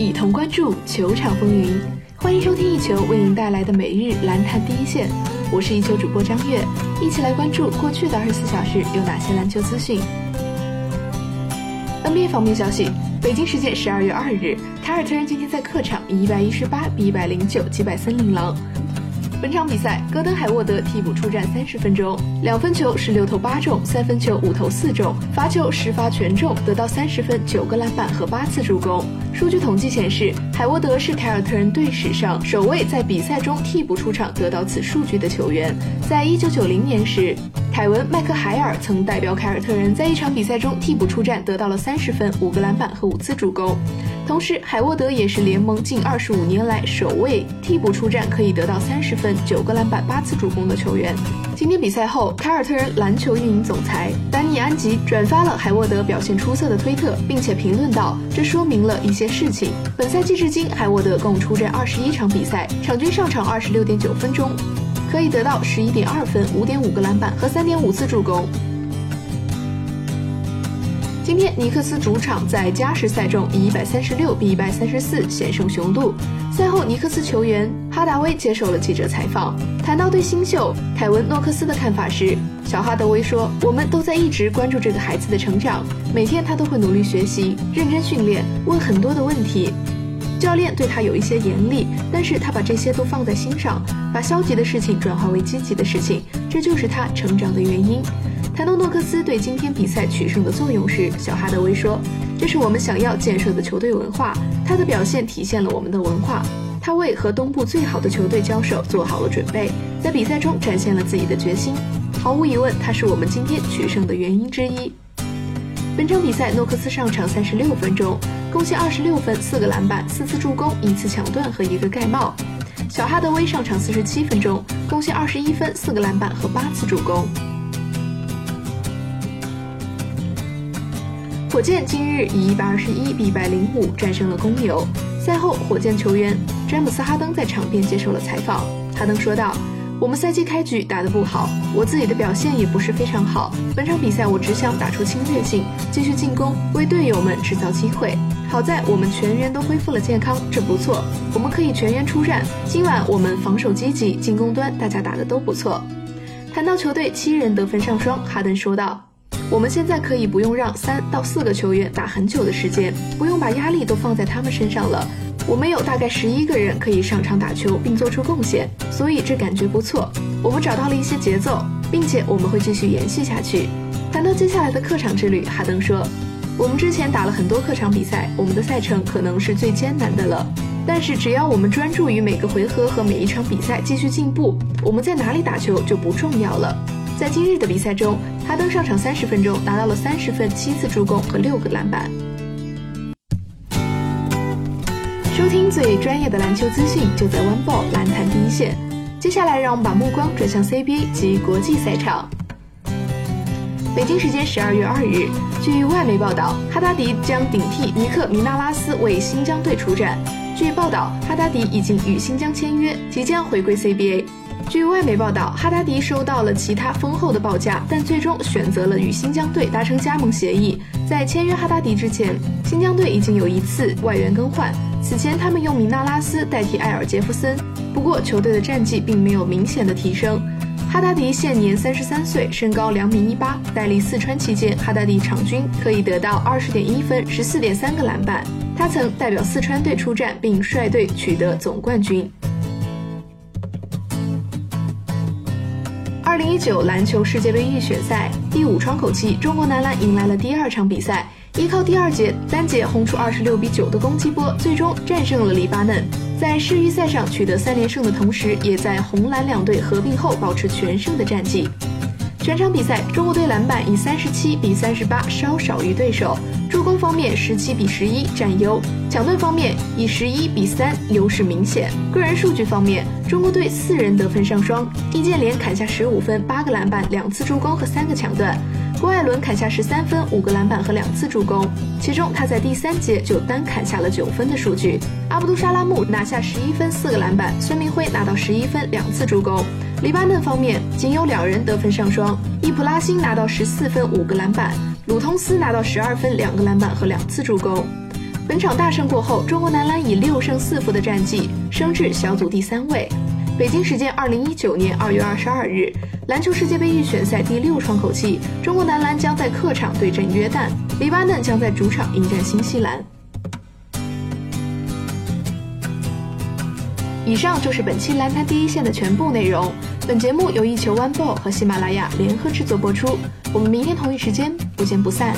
一同关注球场风云。欢迎收听一球为您带来的每日篮坛第一线，我是一球主播张悦，一起来关注过去的二十四小时有哪些篮球资讯。NBA 方面消息，北京时间十二月二日，凯尔特人今天在客场以一百一十八比一百零九击败森林狼。本场比赛，戈登·海沃德替补出战三十分钟，两分球十六投八中，三分球五投四中，罚球十罚全中，得到三十分、九个篮板和八次助攻。数据统计显示，海沃德是凯尔特人队史上首位在比赛中替补出场得到此数据的球员。在一九九零年时，凯文·麦克海尔曾代表凯尔特人在一场比赛中替补出战，得到了三十分、五个篮板和五次助攻。同时，海沃德也是联盟近二十五年来首位替补出战可以得到三十分、九个篮板、八次助攻的球员。今天比赛后，凯尔特人篮球运营总裁丹尼安吉转发了海沃德表现出色的推特，并且评论道：“这说明了一些事情。本赛季至今，海沃德共出战二十一场比赛，场均上场二十六点九分钟，可以得到十一点二分、五点五个篮板和三点五次助攻。”今天，尼克斯主场在加时赛中以一百三十六比一百三十四险胜雄鹿。赛后，尼克斯球员哈达威接受了记者采访，谈到对新秀凯文诺克斯的看法时，小哈德威说：“我们都在一直关注这个孩子的成长，每天他都会努力学习、认真训练，问很多的问题。教练对他有一些严厉，但是他把这些都放在心上，把消极的事情转化为积极的事情，这就是他成长的原因。”谈到诺克斯对今天比赛取胜的作用时，小哈德威说：“这是我们想要建设的球队文化。他的表现体现了我们的文化。他为和东部最好的球队交手做好了准备，在比赛中展现了自己的决心。毫无疑问，他是我们今天取胜的原因之一。”本场比赛，诺克斯上场三十六分钟，贡献二十六分、四个篮板、四次助攻、一次抢断和一个盖帽。小哈德威上场四十七分钟，贡献二十一分、四个篮板和八次助攻。火箭今日以一百二十一比一百零五战胜了公牛。赛后，火箭球员詹姆斯·哈登在场边接受了采访。哈登说道：“我们赛季开局打得不好，我自己的表现也不是非常好。本场比赛我只想打出侵略性，继续进攻，为队友们制造机会。好在我们全员都恢复了健康，这不错，我们可以全员出战。今晚我们防守积极，进攻端大家打得都不错。”谈到球队七人得分上双，哈登说道。我们现在可以不用让三到四个球员打很久的时间，不用把压力都放在他们身上了。我们有大概十一个人可以上场打球并做出贡献，所以这感觉不错。我们找到了一些节奏，并且我们会继续延续下去。谈到接下来的客场之旅，哈登说：“我们之前打了很多客场比赛，我们的赛程可能是最艰难的了。但是只要我们专注于每个回合和每一场比赛继续进步，我们在哪里打球就不重要了。”在今日的比赛中，哈登上场三十分钟，拿到了三十分、七次助攻和六个篮板。收听最专业的篮球资讯，就在 One Ball 篮坛第一线。接下来，让我们把目光转向 CBA 及国际赛场。北京时间十二月二日，据外媒报道，哈达迪将顶替尼克米纳拉斯为新疆队出战。据报道，哈达迪已经与新疆签约，即将回归 CBA。据外媒报道，哈达迪收到了其他丰厚的报价，但最终选择了与新疆队达成加盟协议。在签约哈达迪之前，新疆队已经有一次外援更换，此前他们用米纳拉斯代替埃尔杰夫森，不过球队的战绩并没有明显的提升。哈达迪现年三十三岁，身高两米一八，代理四川期间，哈达迪场均可以得到二十点一分、十四点三个篮板。他曾代表四川队出战，并率队取得总冠军。二零一九篮球世界杯预选赛第五窗口期，中国男篮迎来了第二场比赛，依靠第二节单节轰出二十六比九的攻击波，最终战胜了黎巴嫩，在世预赛上取得三连胜的同时，也在红蓝两队合并后保持全胜的战绩。全场比赛，中国队篮板以三十七比三十八稍少于对手，助攻方面十七比十一占优，抢断方面以十一比三优势明显。个人数据方面，中国队四人得分上双，易建联砍下十五分、八个篮板、两次助攻和三个抢断；郭艾伦砍下十三分、五个篮板和两次助攻，其中他在第三节就单砍下了九分的数据。阿卜杜沙拉木拿下十一分、四个篮板，孙铭徽拿到十一分、两次助攻。黎巴嫩方面仅有两人得分上双，伊普拉辛拿到十四分五个篮板，鲁通斯拿到十二分两个篮板和两次助攻。本场大胜过后，中国男篮以六胜四负的战绩升至小组第三位。北京时间二零一九年二月二十二日，篮球世界杯预选赛第六窗口期，中国男篮将在客场对阵约旦，黎巴嫩将在主场迎战新西兰。以上就是本期篮坛第一线的全部内容。本节目由一球 One Ball 和喜马拉雅联合制作播出。我们明天同一时间不见不散。